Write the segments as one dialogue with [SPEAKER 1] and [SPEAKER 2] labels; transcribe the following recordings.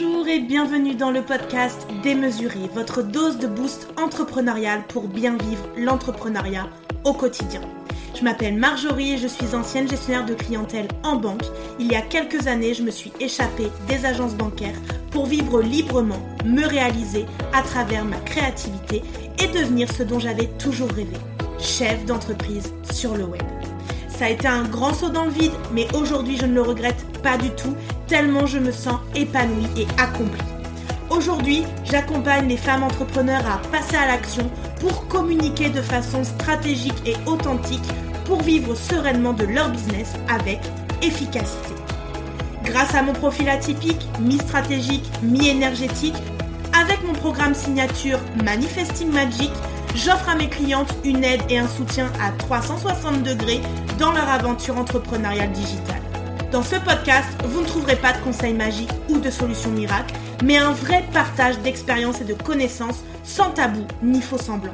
[SPEAKER 1] Bonjour et bienvenue dans le podcast Démesuré, votre dose de boost entrepreneurial pour bien vivre l'entrepreneuriat au quotidien. Je m'appelle Marjorie et je suis ancienne gestionnaire de clientèle en banque. Il y a quelques années, je me suis échappée des agences bancaires pour vivre librement, me réaliser à travers ma créativité et devenir ce dont j'avais toujours rêvé, chef d'entreprise sur le web. Ça a été un grand saut dans le vide, mais aujourd'hui je ne le regrette pas du tout, tellement je me sens épanouie et accomplie. Aujourd'hui, j'accompagne les femmes entrepreneurs à passer à l'action pour communiquer de façon stratégique et authentique pour vivre sereinement de leur business avec efficacité. Grâce à mon profil atypique, mi-stratégique, mi-énergétique, avec mon programme signature Manifesting Magic, j'offre à mes clientes une aide et un soutien à 360 degrés dans leur aventure entrepreneuriale digitale. Dans ce podcast, vous ne trouverez pas de conseils magiques ou de solutions miracles, mais un vrai partage d'expériences et de connaissances sans tabou ni faux semblant.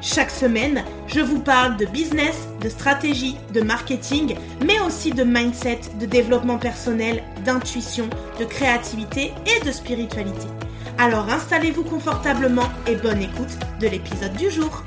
[SPEAKER 1] Chaque semaine, je vous parle de business, de stratégie, de marketing, mais aussi de mindset, de développement personnel, d'intuition, de créativité et de spiritualité. Alors installez-vous confortablement et bonne écoute de l'épisode du jour.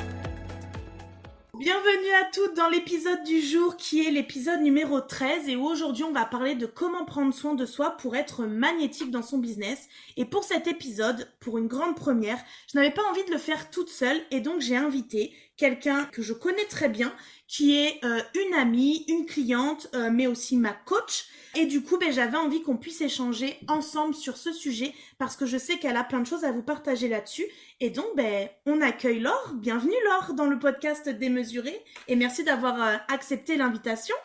[SPEAKER 1] Bienvenue à toutes dans l'épisode du jour qui est l'épisode numéro 13 et aujourd'hui on va parler de comment prendre soin de soi pour être magnétique dans son business. Et pour cet épisode, pour une grande première, je n'avais pas envie de le faire toute seule et donc j'ai invité quelqu'un que je connais très bien qui est euh, une amie, une cliente, euh, mais aussi ma coach. Et du coup, ben, j'avais envie qu'on puisse échanger ensemble sur ce sujet parce que je sais qu'elle a plein de choses à vous partager là-dessus. Et donc, ben, on accueille Laure. Bienvenue Laure dans le podcast Démesuré et merci d'avoir euh, accepté l'invitation.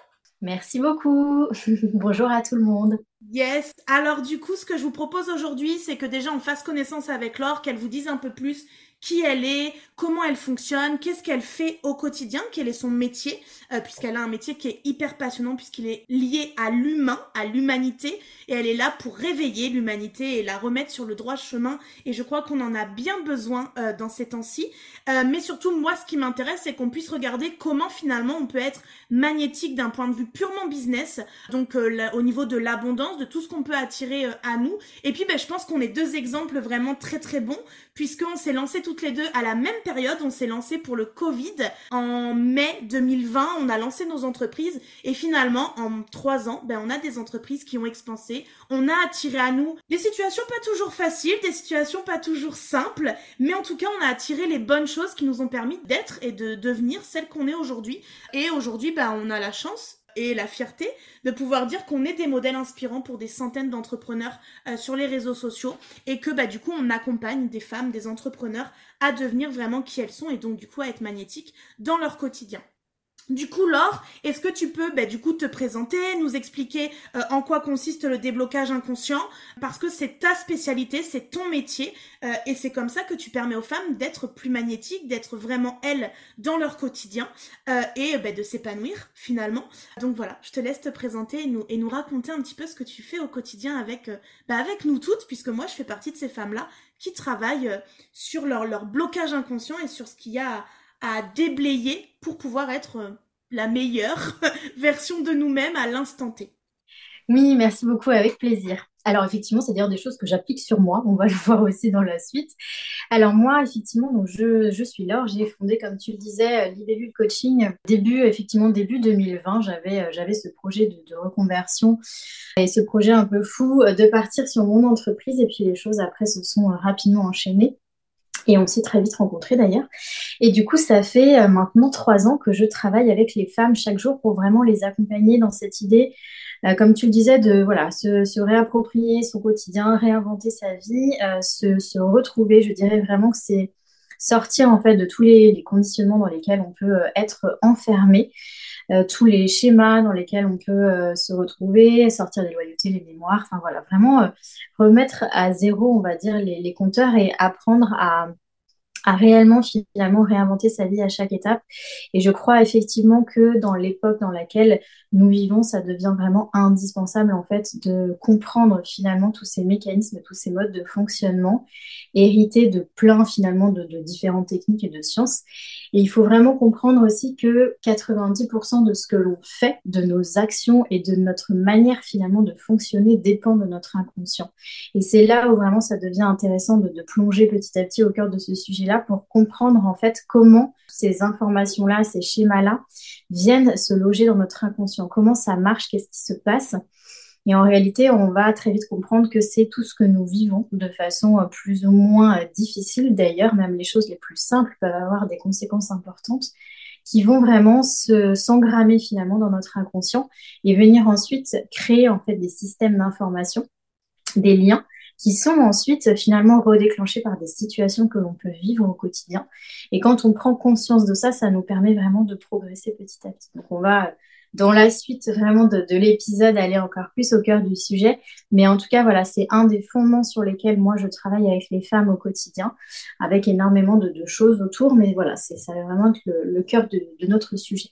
[SPEAKER 2] Merci beaucoup. Bonjour à tout le monde.
[SPEAKER 1] Yes. Alors du coup, ce que je vous propose aujourd'hui, c'est que déjà on fasse connaissance avec Laure, qu'elle vous dise un peu plus qui elle est, comment elle fonctionne, qu'est-ce qu'elle fait au quotidien, quel est son métier, euh, puisqu'elle a un métier qui est hyper passionnant, puisqu'il est lié à l'humain, à l'humanité, et elle est là pour réveiller l'humanité et la remettre sur le droit chemin. Et je crois qu'on en a bien besoin euh, dans ces temps-ci. Euh, mais surtout, moi, ce qui m'intéresse, c'est qu'on puisse regarder comment finalement on peut être magnétique d'un point de vue purement business, donc au niveau de l'abondance, de tout ce qu'on peut attirer à nous. Et puis, ben, je pense qu'on est deux exemples vraiment très très bons, puisqu'on s'est lancé toutes les deux à la même période. On s'est lancé pour le Covid en mai 2020. On a lancé nos entreprises et finalement, en trois ans, ben, on a des entreprises qui ont expansé. On a attiré à nous des situations pas toujours faciles, des situations pas toujours simples, mais en tout cas, on a attiré les bonnes choses qui nous ont permis d'être et de devenir celles qu'on est aujourd'hui. Et aujourd'hui, ben, on a la chance et la fierté de pouvoir dire qu'on est des modèles inspirants pour des centaines d'entrepreneurs euh, sur les réseaux sociaux et que bah, du coup on accompagne des femmes, des entrepreneurs à devenir vraiment qui elles sont et donc du coup à être magnétiques dans leur quotidien. Du coup, Laure, est-ce que tu peux bah, du coup te présenter, nous expliquer euh, en quoi consiste le déblocage inconscient? Parce que c'est ta spécialité, c'est ton métier, euh, et c'est comme ça que tu permets aux femmes d'être plus magnétiques, d'être vraiment elles dans leur quotidien euh, et bah, de s'épanouir finalement. Donc voilà, je te laisse te présenter et nous, et nous raconter un petit peu ce que tu fais au quotidien avec, bah, avec nous toutes, puisque moi je fais partie de ces femmes-là qui travaillent sur leur, leur blocage inconscient et sur ce qu'il y a à déblayer pour pouvoir être euh, la meilleure version de nous-mêmes à l'instant T.
[SPEAKER 2] Oui, merci beaucoup, avec plaisir. Alors effectivement, c'est d'ailleurs des choses que j'applique sur moi, on va le voir aussi dans la suite. Alors moi, effectivement, donc je, je suis Laure, j'ai fondé, comme tu le disais, l'Ibellule Coaching. Début, effectivement, début 2020, j'avais, euh, j'avais ce projet de, reconversion et ce projet un peu fou euh, de partir sur mon entreprise et puis les choses après se sont rapidement enchaînées. Et on s'est très vite rencontrés d'ailleurs. Et du coup, ça fait euh, maintenant trois ans que je travaille avec les femmes chaque jour pour vraiment les accompagner dans cette idée, euh, comme tu le disais, de voilà, se, réapproprier son quotidien, réinventer sa vie, euh, se, retrouver. Je dirais vraiment que c'est sortir en fait de tous les, conditionnements dans lesquels on peut être enfermé. Tous les schémas dans lesquels on peut se retrouver, sortir des loyautés, les mémoires, enfin voilà, vraiment remettre à zéro, on va dire, les, compteurs et apprendre à réellement finalement réinventer sa vie à chaque étape. Et je crois effectivement que dans l'époque dans laquelle nous vivons, ça devient vraiment indispensable en fait de comprendre finalement tous ces mécanismes, tous ces modes de fonctionnement hérités de plein finalement de, différentes techniques et de sciences. Et il faut vraiment comprendre aussi que 90% de ce que l'on fait, de nos actions et de notre manière finalement de fonctionner dépend de notre inconscient. Et c'est là où vraiment ça devient intéressant de, de plonger petit à petit au cœur de ce sujet-là pour comprendre en fait comment ces informations-là, ces schémas-là viennent se loger dans notre inconscient. Comment ça marche, qu'est-ce qui se passe et en réalité, on va très vite comprendre que c'est tout ce que nous vivons de façon euh, plus ou moins euh, difficile. D'ailleurs, même les choses les plus simples peuvent avoir des conséquences importantes qui vont vraiment s'engrammer finalement dans notre inconscient et venir ensuite créer en fait des systèmes d'information, des liens qui sont ensuite finalement redéclenchés par des situations que l'on peut vivre au quotidien. Et quand on prend conscience de ça, ça nous permet vraiment de progresser petit à petit. Donc on va dans la suite vraiment de, l'épisode aller encore plus au cœur du sujet. Mais en tout cas, voilà, c'est un des fondements sur lesquels moi je travaille avec les femmes au quotidien, avec énormément de, choses autour. Mais voilà, c'est ça va vraiment être le, cœur de, de notre sujet.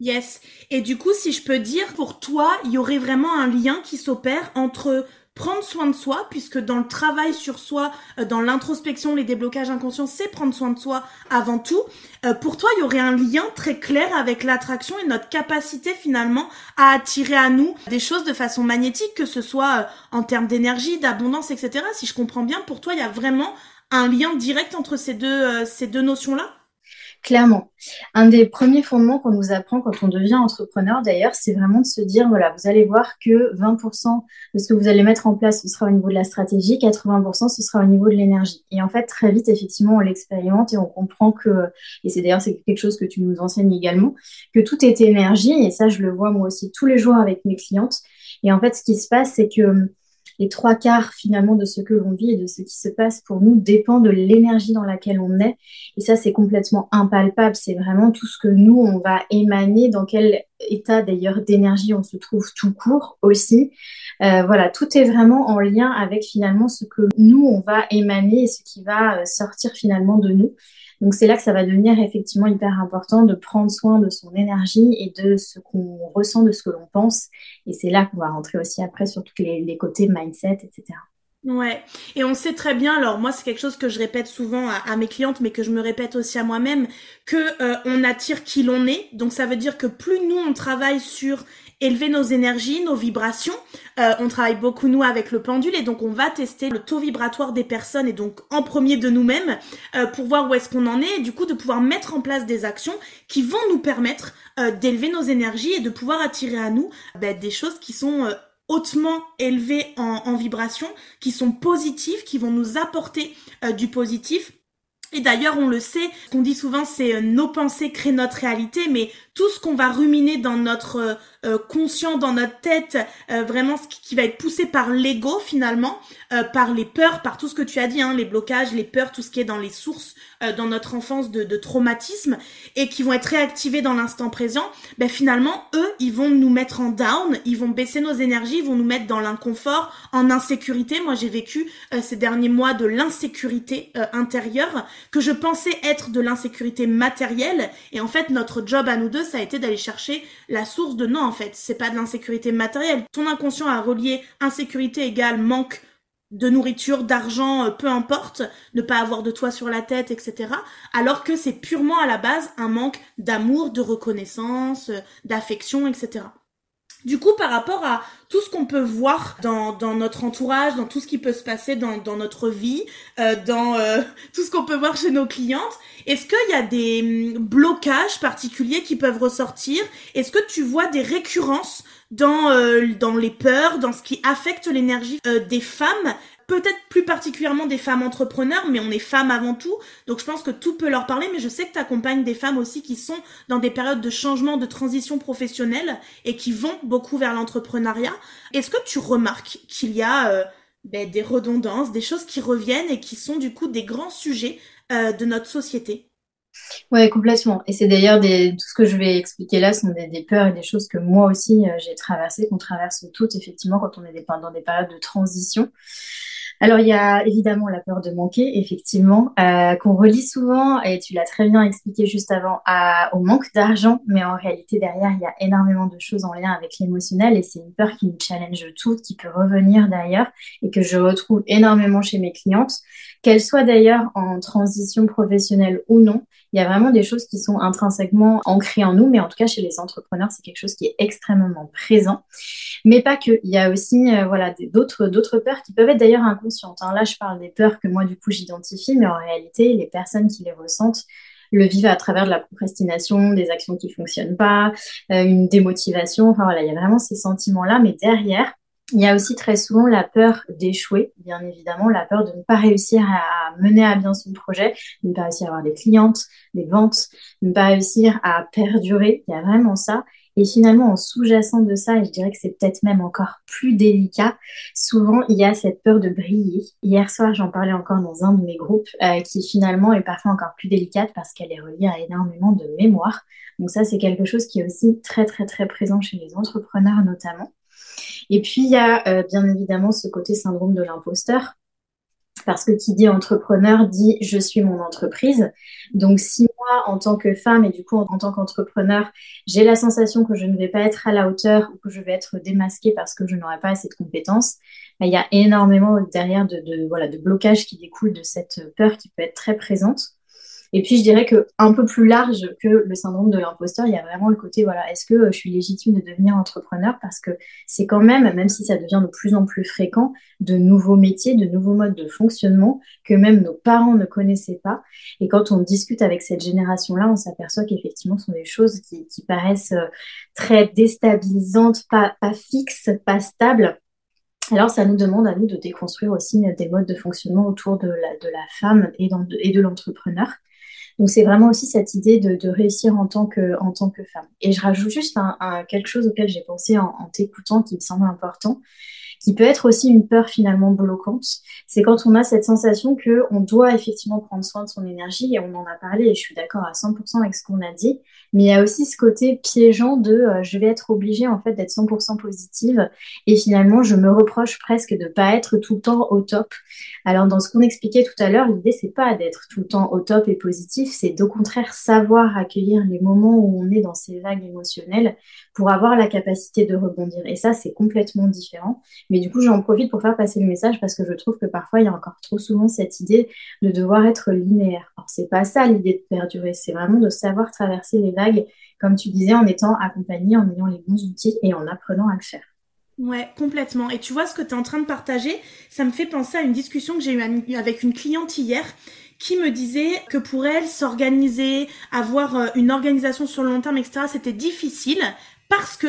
[SPEAKER 1] Yes. Et du coup, si je peux dire, pour toi, il y aurait vraiment un lien qui s'opère entre prendre soin de soi, puisque dans le travail sur soi, euh, dans l'introspection, les déblocages inconscients, c'est prendre soin de soi avant tout. Euh, pour toi, il y aurait un lien très clair avec l'attraction et notre capacité finalement à attirer à nous des choses de façon magnétique, que ce soit euh, en termes d'énergie, d'abondance, etc. Si je comprends bien, pour toi, il y a vraiment un lien direct entre ces deux, ces deux notions-là?
[SPEAKER 2] Clairement. Un des premiers fondements qu'on nous apprend quand on devient entrepreneur, d'ailleurs, c'est vraiment de se dire, voilà, vous allez voir que 20% de ce que vous allez mettre en place, ce sera au niveau de la stratégie, 80% ce sera au niveau de l'énergie. Et en fait, très vite, effectivement, on l'expérimente et on comprend que, et c'est d'ailleurs quelque chose que tu nous enseignes également, que tout est énergie. Et ça, je le vois moi aussi tous les jours avec mes clientes. Et en fait, ce qui se passe, c'est que les trois quarts finalement de ce que l'on vit et de ce qui se passe pour nous dépend de l'énergie dans laquelle on est. Et ça, c'est complètement impalpable. C'est vraiment tout ce que nous, on va émaner, dans quel état d'ailleurs d'énergie on se trouve tout court aussi. Euh, voilà, tout est vraiment en lien avec finalement ce que nous, on va émaner et ce qui va euh, sortir finalement de nous. Donc c'est là que ça va devenir effectivement hyper important de prendre soin de son énergie et de ce qu'on ressent, de ce que l'on pense. Et c'est là qu'on va rentrer aussi après sur tous les, côtés mindset, etc.
[SPEAKER 1] Ouais, et on sait très bien. Alors moi, c'est quelque chose que je répète souvent à, mes clientes, mais que je me répète aussi à moi-même, que euh, on attire qui l'on est. Donc ça veut dire que plus nous on travaille sur élever nos énergies, nos vibrations. Euh, on travaille beaucoup nous avec le pendule et donc on va tester le taux vibratoire des personnes et donc en premier de nous-mêmes euh, pour voir où est-ce qu'on en est et du coup de pouvoir mettre en place des actions qui vont nous permettre euh, d'élever nos énergies et de pouvoir attirer à nous ben, des choses qui sont hautement élevées en, en, vibration, qui sont positives, qui vont nous apporter du positif. Et d'ailleurs, on le sait, ce qu'on dit souvent, c'est nos pensées créent notre réalité, mais tout ce qu'on va ruminer dans notre euh, conscient dans notre tête, euh, vraiment ce qui, va être poussé par l'ego finalement, euh, par les peurs, par tout ce que tu as dit, hein, les blocages, les peurs, tout ce qui est dans les sources dans notre enfance de, de, traumatisme et qui vont être réactivés dans l'instant présent, ben finalement eux ils vont nous mettre en down, ils vont baisser nos énergies, ils vont nous mettre dans l'inconfort, en insécurité. Moi j'ai vécu ces derniers mois de l'insécurité intérieure que je pensais être de l'insécurité matérielle et en fait notre job à nous deux ça a été d'aller chercher la source de non en fait, c'est pas de l'insécurité matérielle. Ton inconscient a relié insécurité égale manque de nourriture, d'argent, euh, peu importe, ne pas avoir de toit sur la tête, etc. Alors que c'est purement à la base un manque d'amour, de reconnaissance, euh, d'affection, etc. Du coup, par rapport à tout ce qu'on peut voir dans, notre entourage, dans tout ce qui peut se passer dans, notre vie, euh, dans euh, tout ce qu'on peut voir chez nos clientes, est-ce qu'il y a des hum, blocages particuliers qui peuvent ressortir? Est-ce que tu vois des récurrences dans, euh, dans les peurs, dans ce qui affecte l'énergie des femmes peut-être plus particulièrement des femmes entrepreneurs, mais on est femmes avant tout, donc je pense que tout peut leur parler, mais je sais que tu accompagnes des femmes aussi qui sont dans des périodes de changement, de transition professionnelle et qui vont beaucoup vers l'entrepreneuriat. Est-ce que tu remarques qu'il y a euh, ben, des redondances, des choses qui reviennent et qui sont du coup des grands sujets euh, de notre société?
[SPEAKER 2] Ouais, complètement. Et c'est d'ailleurs tout ce que je vais expliquer là sont des, peurs et des choses que moi aussi euh, j'ai traversées, qu'on traverse toutes effectivement quand on est dans des périodes de transition. Alors, il y a évidemment la peur de manquer, effectivement, euh, qu'on relie souvent, et tu l'as très bien expliqué juste avant, à, au manque d'argent, mais en réalité, derrière, il y a énormément de choses en lien avec l'émotionnel, et c'est une peur qui nous challenge toutes, qui peut revenir d'ailleurs, et que je retrouve énormément chez mes clientes, qu'elles soient d'ailleurs en transition professionnelle ou non. Il y a vraiment des choses qui sont intrinsèquement ancrées en nous, mais en tout cas, chez les entrepreneurs, c'est quelque chose qui est extrêmement présent. Mais pas que. Il y a aussi, euh, voilà, d'autres, d'autres peurs qui peuvent être d'ailleurs inconscientes. Hein. Là, je parle des peurs que moi, du coup, j'identifie, mais en réalité, les personnes qui les ressentent le vivent à travers de la procrastination, des actions qui fonctionnent pas, euh, une démotivation. Enfin voilà, il y a vraiment ces sentiments-là, mais derrière, il y a aussi très souvent la peur d'échouer, bien évidemment, la peur de ne pas réussir à mener à bien son projet, de ne pas réussir à avoir des clientes, des ventes, de ne pas réussir à perdurer. Il y a vraiment ça. Et finalement, en sous-jacent de ça, et je dirais que c'est peut-être même encore plus délicat, souvent il y a cette peur de briller. Hier soir, j'en parlais encore dans un de mes groupes, euh, qui finalement est parfois encore plus délicate parce qu'elle est reliée à énormément de mémoire. Donc ça, c'est quelque chose qui est aussi très très très présent chez les entrepreneurs notamment. Et puis il y a euh, bien évidemment ce côté syndrome de l'imposteur parce que qui dit entrepreneur dit je suis mon entreprise. Donc si moi, en tant que femme et du coup en, tant qu'entrepreneur, j'ai la sensation que je ne vais pas être à la hauteur ou que je vais être démasquée parce que je n'aurai pas assez de compétences, bah, il y a énormément derrière de, voilà, de blocages qui découlent de cette peur qui peut être très présente. Et puis, je dirais que un peu plus large que le syndrome de l'imposteur, il y a vraiment le côté, voilà, est-ce que euh, je suis légitime de devenir entrepreneur? Parce que c'est quand même, même si ça devient de plus en plus fréquent, de nouveaux métiers, de nouveaux modes de fonctionnement que même nos parents ne connaissaient pas. Et quand on discute avec cette génération-là, on s'aperçoit qu'effectivement, ce sont des choses qui, paraissent euh, très déstabilisantes, pas, fixes, pas stables. Alors, ça nous demande à nous de déconstruire aussi des modes de fonctionnement autour de la, femme et de l'entrepreneur. Donc c'est vraiment aussi cette idée de, réussir en tant, que, femme. Et je rajoute juste quelque chose auquel j'ai pensé en, t'écoutant qui me semble important qui peut être aussi une peur finalement bloquante. C'est quand on a cette sensation que on doit effectivement prendre soin de son énergie et on en a parlé et je suis d'accord à 100% avec ce qu'on a dit. Mais il y a aussi ce côté piégeant de euh, je vais être obligée en fait d'être 100% positive et finalement je me reproche presque de pas être tout le temps au top. Alors dans ce qu'on expliquait tout à l'heure, l'idée c'est pas d'être tout le temps au top et positif, c'est au contraire savoir accueillir les moments où on est dans ces vagues émotionnelles pour avoir la capacité de rebondir. Et ça c'est complètement différent. Mais du coup, j'en profite pour faire passer le message parce que je trouve que parfois, il y a encore trop souvent cette idée de devoir être linéaire. Alors, c'est pas ça l'idée de perdurer, c'est vraiment de savoir traverser les vagues, comme tu disais, en étant accompagné, en ayant les bons outils et en apprenant à le faire.
[SPEAKER 1] Ouais, complètement. Et tu vois ce que tu es en train de partager, ça me fait penser à une discussion que j'ai eue avec une cliente hier qui me disait que pour elle, s'organiser, avoir euh, une organisation sur le long terme, etc., c'était difficile parce que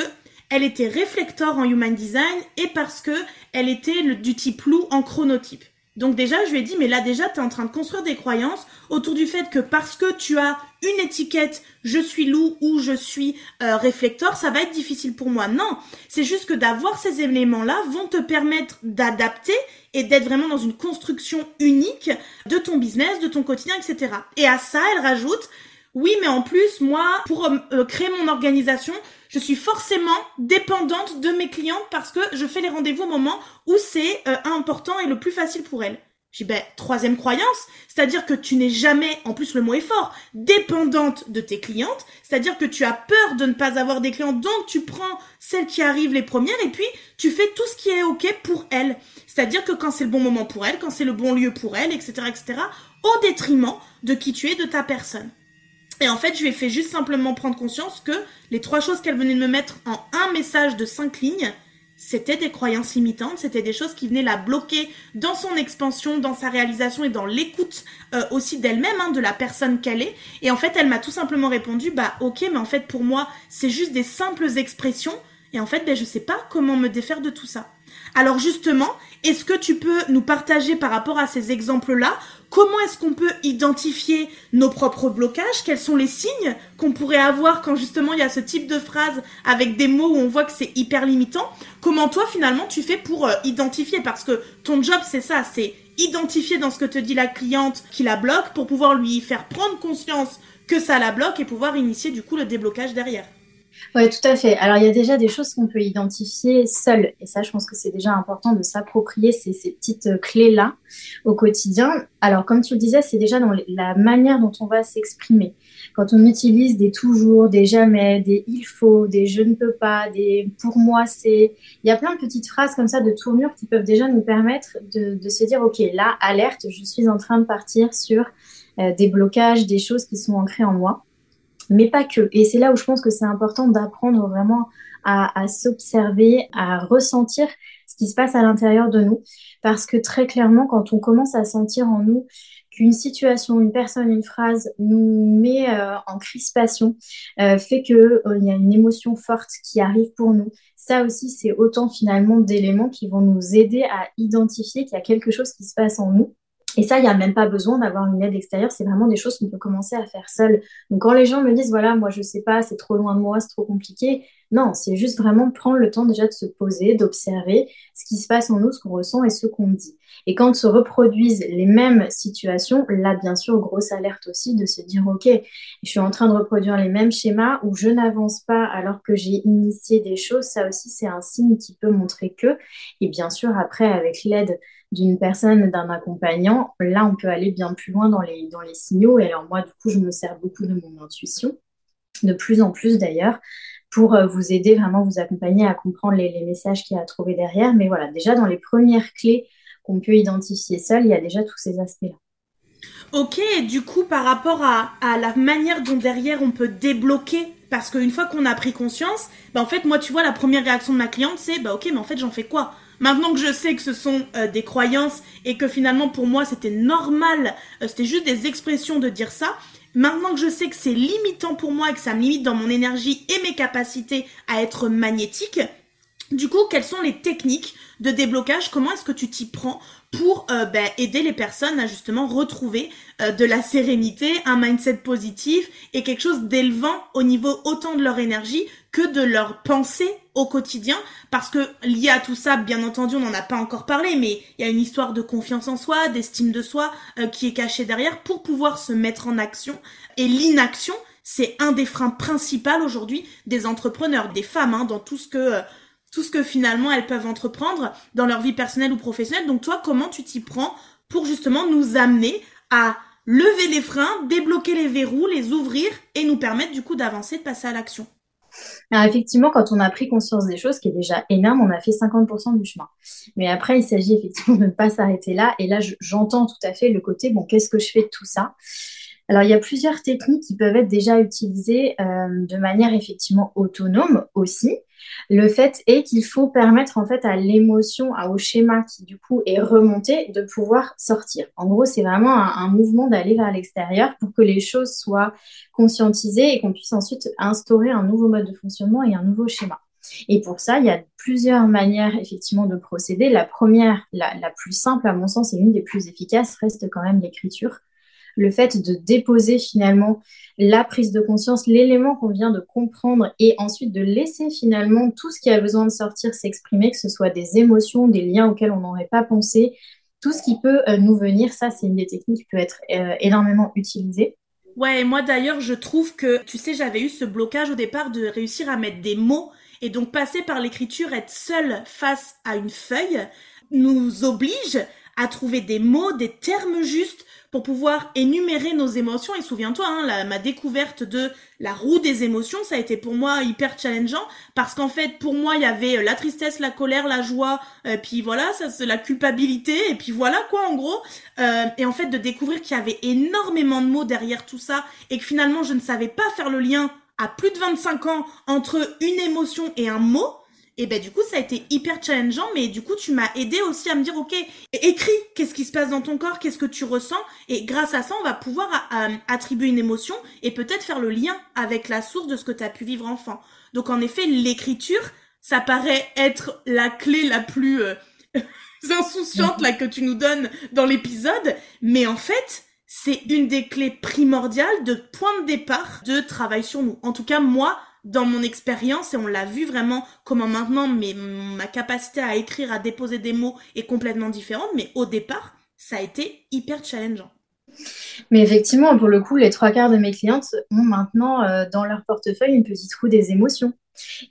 [SPEAKER 1] elle était réflector en human design et parce que elle était du type loup en chronotype. Donc déjà, je lui ai dit, mais là déjà, tu es en train de construire des croyances autour du fait que parce que tu as une étiquette, je suis loup ou je suis euh, réflecteur, ça va être difficile pour moi. Non, c'est juste que d'avoir ces éléments-là vont te permettre d'adapter et d'être vraiment dans une construction unique de ton business, de ton quotidien, etc. Et à ça, elle rajoute, oui, mais en plus, moi, pour euh, créer mon organisation, je suis forcément dépendante de mes clientes parce que je fais les rendez-vous au moment où c'est euh, important et le plus facile pour elles. J'ai ben troisième croyance, c'est-à-dire que tu n'es jamais, en plus le mot est fort, dépendante de tes clientes, c'est-à-dire que tu as peur de ne pas avoir des clientes, donc tu prends celles qui arrivent les premières et puis tu fais tout ce qui est ok pour elles. C'est-à-dire que quand c'est le bon moment pour elles, quand c'est le bon lieu pour elles, etc., etc., au détriment de qui tu es, de ta personne. Et en fait, je lui ai fait juste simplement prendre conscience que les trois choses qu'elle venait de me mettre en un message de cinq lignes, c'était des croyances limitantes, c'était des choses qui venaient la bloquer dans son expansion, dans sa réalisation et dans l'écoute euh, aussi d'elle-même, hein, de la personne qu'elle est. Et en fait, elle m'a tout simplement répondu, bah ok, mais en fait pour moi, c'est juste des simples expressions. Et en fait, ben, je sais pas comment me défaire de tout ça. Alors justement, est-ce que tu peux nous partager par rapport à ces exemples-là Comment est-ce qu'on peut identifier nos propres blocages Quels sont les signes qu'on pourrait avoir quand justement il y a ce type de phrase avec des mots où on voit que c'est hyper limitant? Comment toi finalement tu fais pour euh, identifier? Parce que ton job c'est ça, c'est identifier dans ce que te dit la cliente qui la bloque pour pouvoir lui faire prendre conscience que ça la bloque et pouvoir initier du coup le déblocage derrière.
[SPEAKER 2] Oui, tout à fait. Alors, il y a déjà des choses qu'on peut identifier seul. Et ça, je pense que c'est déjà important de s'approprier ces, petites euh, clés-là au quotidien. Alors, comme tu le disais, c'est déjà dans la manière dont on va s'exprimer. Quand on utilise des toujours, des jamais, des il faut, des je ne peux pas, des pour moi c'est. Il y a plein de petites phrases comme ça de tournure qui peuvent déjà nous permettre de, de se dire, OK, là, alerte, je suis en train de partir sur euh, des blocages, des choses qui sont ancrées en moi mais pas que. Et c'est là où je pense que c'est important d'apprendre vraiment à, s'observer, à ressentir ce qui se passe à l'intérieur de nous. Parce que très clairement, quand on commence à sentir en nous qu'une situation, une personne, une phrase nous met euh, en crispation, euh, fait qu'il euh, y a une émotion forte qui arrive pour nous. Ça aussi, c'est autant finalement d'éléments qui vont nous aider à identifier qu'il y a quelque chose qui se passe en nous et ça, il n'y a même pas besoin d'avoir une aide extérieure, c'est vraiment des choses qu'on peut commencer à faire seul. Donc quand les gens me disent, voilà, moi je sais pas, c'est trop loin de moi, c'est trop compliqué, non, c'est juste vraiment prendre le temps déjà de se poser, d'observer ce qui se passe en nous, ce qu'on ressent et ce qu'on dit. Et quand se reproduisent les mêmes situations, là, bien sûr, grosse alerte aussi de se dire, OK, je suis en train de reproduire les mêmes schémas ou je n'avance pas alors que j'ai initié des choses, ça aussi, c'est un signe qui peut montrer que. Et bien sûr, après, avec l'aide d'une personne, d'un accompagnant, là, on peut aller bien plus loin dans les, dans les signaux. Et alors, moi, du coup, je me sers beaucoup de mon intuition, de plus en plus d'ailleurs, pour euh, vous aider vraiment, vous accompagner à comprendre les, messages qu'il y a à trouver derrière. Mais voilà, déjà, dans les premières clés qu'on peut identifier seul, il y a déjà tous ces aspects-là.
[SPEAKER 1] Ok, du coup, par rapport à, à, la manière dont derrière on peut débloquer, parce qu'une fois qu'on a pris conscience, bah en fait, moi, tu vois, la première réaction de ma cliente, c'est bah ok, mais en fait, j'en fais quoi? Maintenant que je sais que ce sont euh, des croyances et que finalement pour moi c'était normal, euh, c'était juste des expressions de dire ça, maintenant que je sais que c'est limitant pour moi et que ça me limite dans mon énergie et mes capacités à être magnétique, du coup, quelles sont les techniques de déblocage? Comment est-ce que tu t'y prends pour euh, ben, aider les personnes à justement retrouver euh, de la sérénité, un mindset positif et quelque chose d'élevant au niveau autant de leur énergie que de leur pensée au quotidien parce que lié à tout ça, bien entendu, on n'en a pas encore parlé, mais il y a une histoire de confiance en soi, d'estime de soi euh, qui est cachée derrière pour pouvoir se mettre en action et l'inaction c'est un des freins principaux aujourd'hui des entrepreneurs, des femmes, hein, dans tout ce que tout ce que finalement elles peuvent entreprendre dans leur vie personnelle ou professionnelle. Donc toi, comment tu t'y prends pour justement nous amener à lever les freins, débloquer les verrous, les ouvrir et nous permettre du coup d'avancer, de passer à l'action?
[SPEAKER 2] Alors effectivement, quand on a pris conscience des choses, qui est déjà énorme, on a fait 50% du chemin. Mais après, il s'agit effectivement de ne pas s'arrêter là. Et là, j'entends tout à fait le côté, bon, qu'est-ce que je fais de tout ça? Alors, il y a plusieurs techniques qui peuvent être déjà utilisées euh, de manière effectivement autonome aussi. Le fait est qu'il faut permettre en fait à l'émotion, au schéma qui du coup est remonté, de pouvoir sortir. En gros, c'est vraiment un, mouvement d'aller vers l'extérieur pour que les choses soient conscientisées et qu'on puisse ensuite instaurer un nouveau mode de fonctionnement et un nouveau schéma. Et pour ça, il y a plusieurs manières effectivement de procéder. La première, la, la plus simple à mon sens et une des plus efficaces, reste quand même l'écriture le fait de déposer finalement la prise de conscience, l'élément qu'on vient de comprendre et ensuite de laisser finalement tout ce qui a besoin de sortir s'exprimer, que ce soit des émotions, des liens auxquels on n'aurait pas pensé, tout ce qui peut euh, nous venir, ça c'est une des techniques qui peut être euh, énormément utilisée.
[SPEAKER 1] Ouais, moi d'ailleurs je trouve que, tu sais, j'avais eu ce blocage au départ de réussir à mettre des mots et donc passer par l'écriture, être seul face à une feuille, nous oblige à trouver des mots, des termes justes pour pouvoir énumérer nos émotions. Et souviens-toi, hein, ma découverte de la roue des émotions, ça a été pour moi hyper challengeant parce qu'en fait, pour moi, il y avait euh, la tristesse, la colère, la joie, euh, puis voilà, ça c'est la culpabilité, et puis voilà quoi en gros. Euh, et en fait, de découvrir qu'il y avait énormément de mots derrière tout ça et que finalement, je ne savais pas faire le lien à plus de 25 ans entre une émotion et un mot, et ben du coup, ça a été hyper challengeant, mais du coup, tu m'as aidé aussi à me dire, ok, écris, qu'est-ce qui se passe dans ton corps, qu'est-ce que tu ressens, et grâce à ça, on va pouvoir attribuer une émotion et peut-être faire le lien avec la source de ce que tu as pu vivre enfant. Donc en effet, l'écriture, ça paraît être la clé la plus euh, insouciante là que tu nous donnes dans l'épisode, mais en fait, c'est une des clés primordiales de point de départ de travail sur nous. En tout cas, moi, dans mon expérience, et on l'a vu vraiment comment maintenant mais ma capacité à écrire, à déposer des mots est complètement différente, mais au départ, ça a été hyper challengeant.
[SPEAKER 2] Mais effectivement, pour le coup, les trois quarts de mes clientes ont maintenant euh, dans leur portefeuille une petite roue des émotions.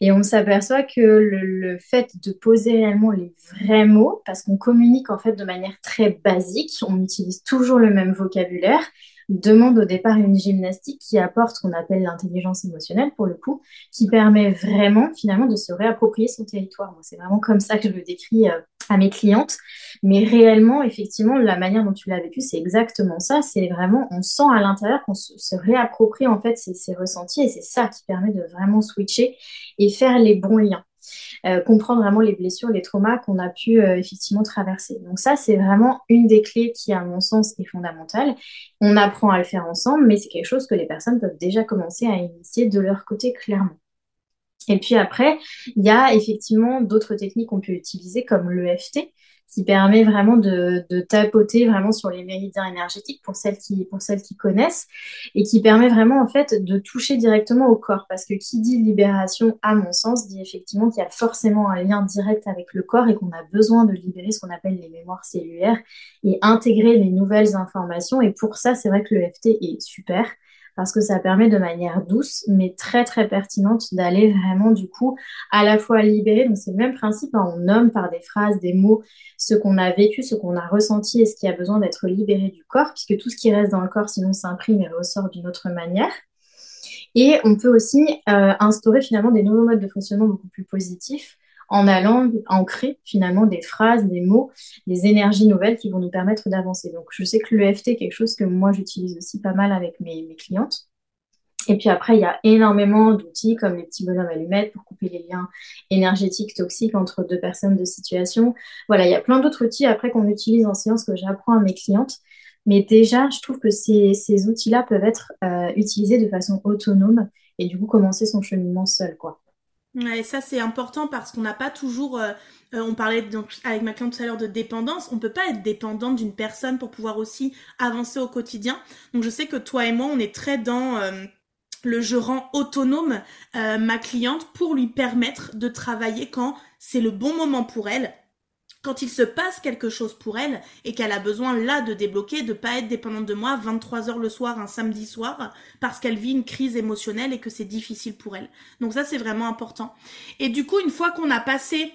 [SPEAKER 2] Et on s'aperçoit que le, le, fait de poser réellement les vrais mots, parce qu'on communique en fait de manière très basique, on utilise toujours le même vocabulaire, demande au départ une gymnastique qui apporte ce qu'on appelle l'intelligence émotionnelle pour le coup, qui permet vraiment finalement de se réapproprier son territoire. Moi, c'est vraiment comme ça que je le décris euh, à mes clientes. Mais réellement, effectivement, la manière dont tu l'as vécu, c'est exactement ça. C'est vraiment, on sent à l'intérieur qu'on se, réapproprie en fait ces, ressentis et c'est ça qui permet de vraiment switcher et faire les bons liens. Euh, comprendre vraiment les blessures, les traumas qu'on a pu euh, effectivement traverser. Donc ça, c'est vraiment une des clés qui, à mon sens, est fondamentale. On apprend à le faire ensemble, mais c'est quelque chose que les personnes peuvent déjà commencer à initier de leur côté clairement. Et puis après, il y a effectivement d'autres techniques qu'on peut utiliser comme l'EFT qui permet vraiment de, de, tapoter vraiment sur les méridiens énergétiques pour celles qui pour celles qui connaissent et qui permet vraiment en fait de toucher directement au corps. Parce que qui dit libération à mon sens dit effectivement qu'il y a forcément un lien direct avec le corps et qu'on a besoin de libérer ce qu'on appelle les mémoires cellulaires et intégrer les nouvelles informations. Et pour ça c'est vrai que l'EFT est super parce que ça permet de manière douce, mais très très pertinente, d'aller vraiment du coup à la fois libérer. Donc c'est le même principe, hein. on nomme par des phrases, des mots, ce qu'on a vécu, ce qu'on a ressenti et ce qui a besoin d'être libéré du corps, puisque tout ce qui reste dans le corps sinon s'imprime et ressort d'une autre manière. Et on peut aussi euh, instaurer finalement des nouveaux modes de fonctionnement beaucoup plus positifs en allant ancrer finalement des phrases, des mots, des énergies nouvelles qui vont nous permettre d'avancer. Donc je sais que l'EFT est quelque chose que moi j'utilise aussi pas mal avec mes, mes clientes. Et puis après, il y a énormément d'outils comme les petits bonhommes allumettes pour couper les liens énergétiques toxiques entre deux personnes de situation. Voilà, il y a plein d'autres outils après qu'on utilise en séance que j'apprends à mes clientes. Mais déjà, je trouve que ces, outils-là peuvent être euh, utilisés de façon autonome et du coup commencer son cheminement seul, quoi.
[SPEAKER 1] Ouais, ça c'est important parce qu'on n'a pas toujours. Euh, euh, on parlait donc avec ma cliente tout à l'heure de dépendance. On peut pas être dépendant d'une personne pour pouvoir aussi avancer au quotidien. Donc je sais que toi et moi, on est très dans euh, le je rends autonome ma cliente pour lui permettre de travailler quand c'est le bon moment pour elle quand il se passe quelque chose pour elle et qu'elle a besoin là de débloquer, de pas être dépendante de moi 23 heures le soir, un samedi soir, parce qu'elle vit une crise émotionnelle et que c'est difficile pour elle. Donc ça, c'est vraiment important. Et du coup, une fois qu'on a passé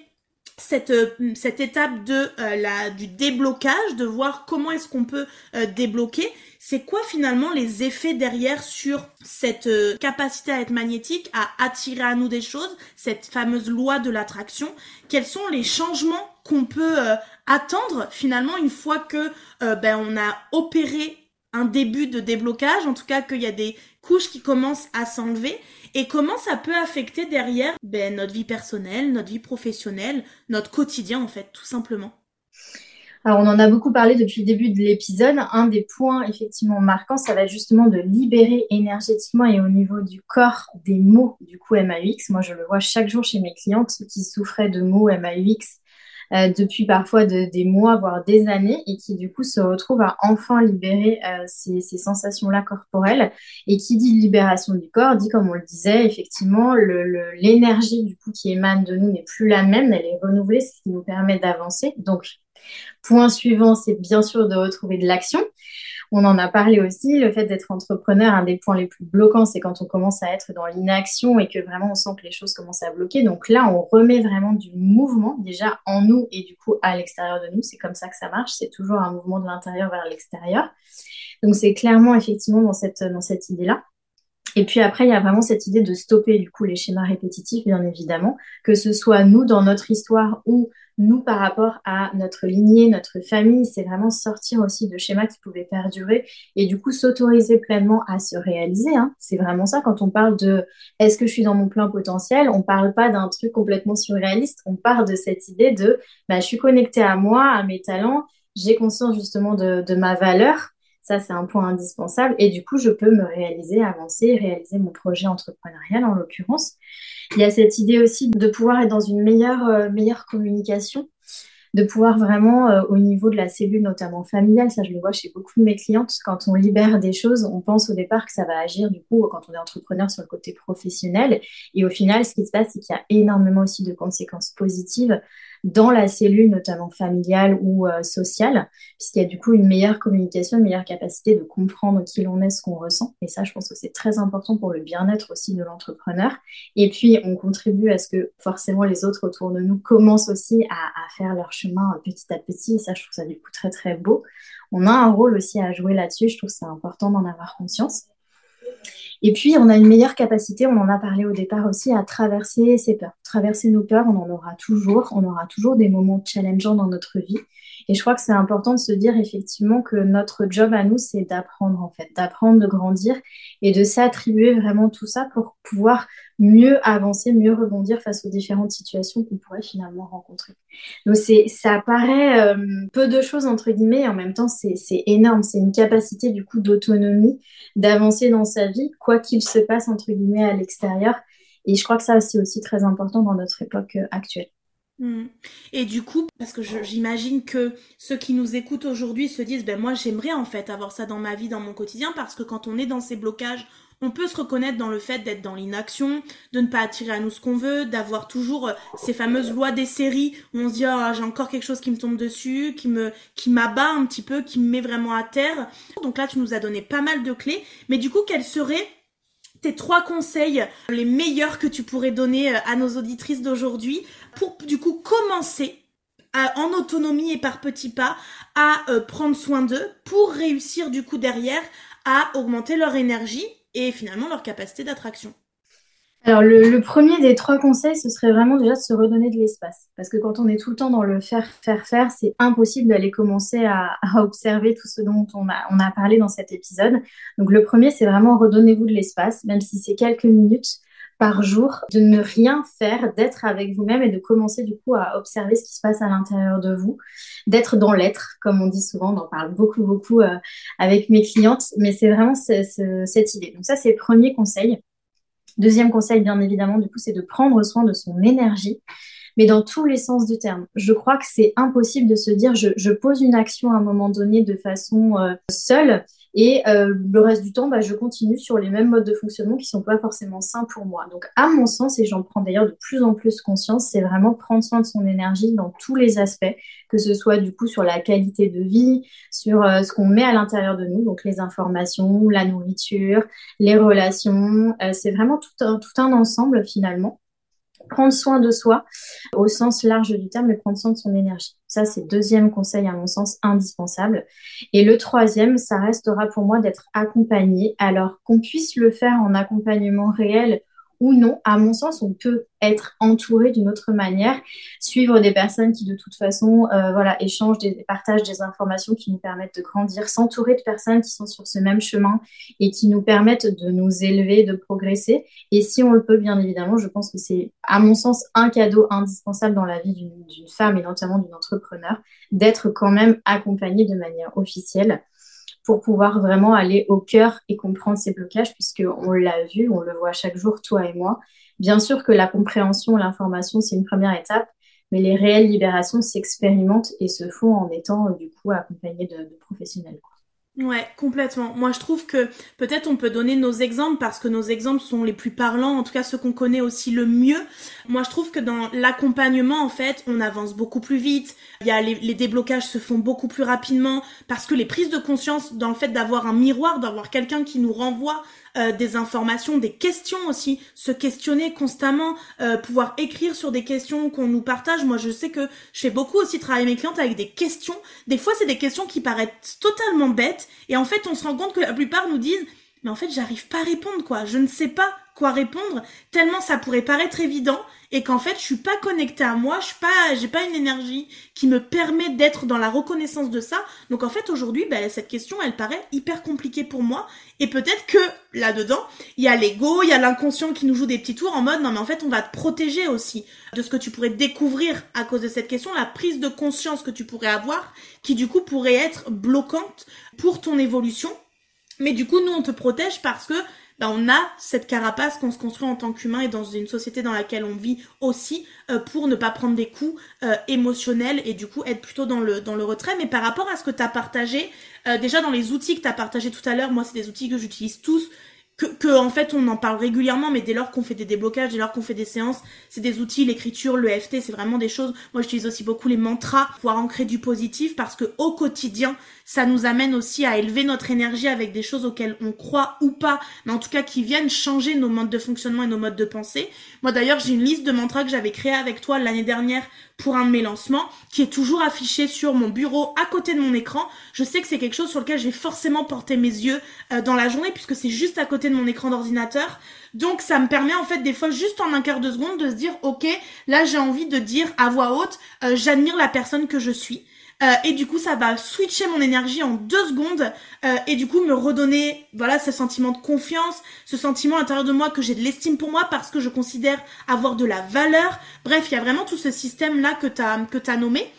[SPEAKER 1] cette, euh, cette étape de euh, la du déblocage, de voir comment est-ce qu'on peut euh, débloquer, c'est quoi finalement les effets derrière sur cette capacité à être magnétique, à attirer à nous des choses, cette fameuse loi de l'attraction? Quels sont les changements qu'on peut attendre finalement une fois que ben on a opéré un début de déblocage, en tout cas qu'il y a des couches qui commencent à s'enlever et comment ça peut affecter derrière ben, notre vie personnelle, notre vie professionnelle, notre quotidien en fait, tout simplement.
[SPEAKER 2] Alors, on en a beaucoup parlé depuis le début de l'épisode. Un des points effectivement marquants, ça va justement de libérer énergétiquement et au niveau du corps des mots du coup MAUX. Moi, je le vois chaque jour chez mes clientes qui souffraient de mots MAUX euh, depuis parfois des mois, voire des années, et qui du coup se retrouve à enfin libérer euh, ces, sensations-là corporelles. Et qui dit libération du corps, dit comme on le disait, effectivement, l'énergie du coup qui émane de nous n'est plus la même, elle est renouvelée, ce qui nous permet d'avancer. Donc, point suivant, c'est bien sûr de retrouver de l'action. On en a parlé aussi, le fait d'être entrepreneur, un des points les plus bloquants, c'est quand on commence à être dans l'inaction et que vraiment on sent que les choses commencent à bloquer. Donc là, on remet vraiment du mouvement déjà en nous et du coup à l'extérieur de nous. C'est comme ça que ça marche. C'est toujours un mouvement de l'intérieur vers l'extérieur. Donc c'est clairement effectivement dans cette, dans cette idée-là. Et puis après, il y a vraiment cette idée de stopper du coup les schémas répétitifs, bien évidemment, que ce soit nous dans notre histoire ou nous par rapport à notre lignée, notre famille, c'est vraiment sortir aussi de schémas qui pouvaient perdurer et du coup s'autoriser pleinement à se réaliser. Hein. C'est vraiment ça quand on parle de est-ce que je suis dans mon plein potentiel, on parle pas d'un truc complètement surréaliste, on part de cette idée de bah, je suis connectée à moi, à mes talents, j'ai conscience justement de, de ma valeur. Ça, c'est un point indispensable. Et du coup, je peux me réaliser, avancer, réaliser mon projet entrepreneurial en l'occurrence. Il y a cette idée aussi de pouvoir être dans une meilleure, euh, meilleure communication, de pouvoir vraiment, euh, au niveau de la cellule, notamment familiale, ça je le vois chez beaucoup de mes clientes, quand on libère des choses, on pense au départ que ça va agir du coup quand on est entrepreneur sur le côté professionnel. Et au final, ce qui se passe, c'est qu'il y a énormément aussi de conséquences positives dans la cellule, notamment familiale ou euh, sociale, puisqu'il y a du coup une meilleure communication, une meilleure capacité de comprendre qui l'on est, ce qu'on ressent. Et ça, je pense que c'est très important pour le bien-être aussi de l'entrepreneur. Et puis, on contribue à ce que forcément les autres autour de nous commencent aussi à, à faire leur chemin petit à petit. Et ça, je trouve ça du coup très, très beau. On a un rôle aussi à jouer là-dessus. Je trouve que c'est important d'en avoir conscience. Et puis, on a une meilleure capacité, on en a parlé au départ aussi, à traverser ces peurs. Traverser nos peurs, on en aura toujours. On aura toujours des moments challengeants dans notre vie. Et je crois que c'est important de se dire effectivement que notre job à nous, c'est d'apprendre en fait, d'apprendre, de grandir et de s'attribuer vraiment tout ça pour pouvoir mieux avancer, mieux rebondir face aux différentes situations qu'on pourrait finalement rencontrer. Donc c'est, ça paraît euh, peu de choses entre guillemets, et en même temps c'est, c'est énorme. C'est une capacité du coup d'autonomie, d'avancer dans sa vie, quoi qu'il se passe entre guillemets à l'extérieur. Et je crois que ça c'est aussi très important dans notre époque euh, actuelle.
[SPEAKER 1] Hmm. Et du coup, parce que j'imagine que ceux qui nous écoutent aujourd'hui se disent, ben moi j'aimerais en fait avoir ça dans ma vie, dans mon quotidien, parce que quand on est dans ces blocages, on peut se reconnaître dans le fait d'être dans l'inaction, de ne pas attirer à nous ce qu'on veut, d'avoir toujours euh, ces fameuses lois des séries où on se dit oh, j'ai encore quelque chose qui me tombe dessus, qui me qui m'abat un petit peu, qui me met vraiment à terre. Donc là tu nous as donné pas mal de clés, mais du coup quelles seraient tes trois conseils les meilleurs que tu pourrais donner euh, à nos auditrices d'aujourd'hui pour du coup commencer en autonomie et par petits pas à euh, prendre soin d'eux pour réussir du coup derrière à augmenter leur énergie et finalement leur capacité d'attraction.
[SPEAKER 2] Alors le, premier des trois conseils, ce serait vraiment déjà de se redonner de l'espace. Parce que quand on est tout le temps dans le faire, faire, faire, c'est impossible d'aller commencer à, observer tout ce dont on a, parlé dans cet épisode. Donc le premier, c'est vraiment redonnez-vous de l'espace, même si c'est quelques minutes par jour, de ne rien faire, d'être avec vous-même et de commencer du coup à observer ce qui se passe à l'intérieur de vous, d'être dans l'être, comme on dit souvent, on parle beaucoup, beaucoup euh, avec mes clientes, mais c'est vraiment cette idée. Donc ça, c'est le premier conseil. Deuxième conseil, bien évidemment, du coup, c'est de prendre soin de son énergie, mais dans tous les sens du terme. Je crois que c'est impossible de se dire je, pose une action à un moment donné de façon euh, seule et euh, le reste du temps, bah, je continue sur les mêmes modes de fonctionnement qui sont pas forcément sains pour moi. Donc, à mon sens, et j'en prends d'ailleurs de plus en plus conscience, c'est vraiment prendre soin de son énergie dans tous les aspects, que ce soit du coup sur la qualité de vie, sur euh, ce qu'on met à l'intérieur de nous, donc les informations, la nourriture, les relations. Euh, c'est vraiment tout tout un ensemble finalement prendre soin de soi au sens large du terme, mais prendre soin de son énergie. Ça, c'est deuxième conseil à mon sens indispensable. Et le troisième, ça restera pour moi d'être accompagné. Alors qu'on puisse le faire en accompagnement réel ou non, à mon sens, on peut être entouré d'une autre manière, suivre des personnes qui de toute façon euh, voilà, échangent, des, partagent des informations qui nous permettent de grandir, s'entourer de personnes qui sont sur ce même chemin et qui nous permettent de nous élever, de progresser. Et si on le peut, bien évidemment, je pense que c'est, à mon sens, un cadeau indispensable dans la vie d'une femme et notamment d'une entrepreneur, d'être quand même accompagnée de manière officielle pour pouvoir vraiment aller au cœur et comprendre ces blocages, puisqu'on l'a vu, on le voit chaque jour, toi et moi. Bien sûr que la compréhension, l'information, c'est une première étape, mais les réelles libérations s'expérimentent et se font en étant du coup accompagnées de, de professionnels.
[SPEAKER 1] Ouais, complètement. Moi, je trouve que peut-être on peut donner nos exemples parce que nos exemples sont les plus parlants, en tout cas ceux qu'on connaît aussi le mieux. Moi, je trouve que dans l'accompagnement, en fait, on avance beaucoup plus vite. Il y a les, les, déblocages se font beaucoup plus rapidement parce que les prises de conscience dans le fait d'avoir un miroir, d'avoir quelqu'un qui nous renvoie euh, des informations, des questions aussi, se questionner constamment, euh, pouvoir écrire sur des questions qu'on nous partage. Moi, je sais que je fais beaucoup aussi travailler mes clientes avec des questions. Des fois, c'est des questions qui paraissent totalement bêtes, et en fait, on se rend compte que la plupart nous disent, mais en fait, j'arrive pas à répondre, quoi. Je ne sais pas quoi répondre, tellement ça pourrait paraître évident, et qu'en fait je suis pas connectée à moi, je suis pas, j'ai pas une énergie qui me permet d'être dans la reconnaissance de ça. Donc en fait aujourd'hui, ben, cette question elle paraît hyper compliquée pour moi et peut-être que là-dedans il y a l'ego, il y a l'inconscient qui nous joue des petits tours en mode non mais en fait on va te protéger aussi de ce que tu pourrais découvrir à cause de cette question, la prise de conscience que tu pourrais avoir qui du coup pourrait être bloquante pour ton évolution. Mais du coup nous on te protège parce que bah, on a cette carapace qu'on se construit en tant qu'humain et dans une société dans laquelle on vit aussi euh, pour ne pas prendre des coups euh, émotionnels et du coup être plutôt dans le, dans le retrait. Mais par rapport à ce que tu partagé, euh, déjà dans les outils que tu as partagé tout à l'heure, moi c'est des outils que j'utilise tous que, en fait on en parle régulièrement, mais dès lors qu'on fait des déblocages, dès lors qu'on fait des séances, c'est des outils, l'écriture, le FT, c'est vraiment des choses. Moi, j'utilise aussi beaucoup les mantras pour ancrer du positif parce que au quotidien, ça nous amène aussi à élever notre énergie avec des choses auxquelles on croit ou pas, mais en tout cas qui viennent changer nos modes de fonctionnement et nos modes de pensée. Moi d'ailleurs, j'ai une liste de mantras que j'avais créée avec toi l'année dernière pour un de mes lancements qui est toujours affichée sur mon bureau à côté de mon écran. Je sais que c'est quelque chose sur lequel j'ai forcément porté mes yeux euh, dans la journée puisque c'est juste à côté de mon écran d'ordinateur. Donc ça me permet en fait des fois juste en un quart de seconde de se dire ok là j'ai envie de dire à voix haute euh, j'admire la personne que je suis. Euh, et du coup, ça va switcher mon énergie en deux secondes euh, et du coup me redonner, voilà, ce sentiment de confiance, ce sentiment à l'intérieur de moi que j'ai de l'estime pour moi parce que je considère avoir de la valeur. Bref, il y a vraiment tout ce système là que t'as que t'as nommé.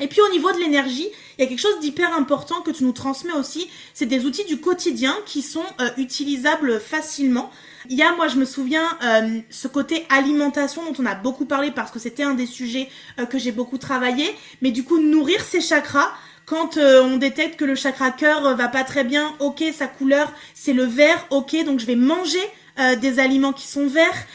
[SPEAKER 1] Et puis au niveau de l'énergie, il y a quelque chose d'hyper important que tu nous transmets aussi. C'est des outils du quotidien qui sont euh, utilisables facilement. Il y a, moi, je me souviens, euh, ce côté alimentation dont on a beaucoup parlé parce que c'était un des sujets euh, que j'ai beaucoup travaillé. Mais du coup, nourrir ses chakras, quand euh, on détecte que le chakra cœur va pas très bien, ok, sa couleur c'est le vert, ok, donc je vais manger des aliments qui sont verts.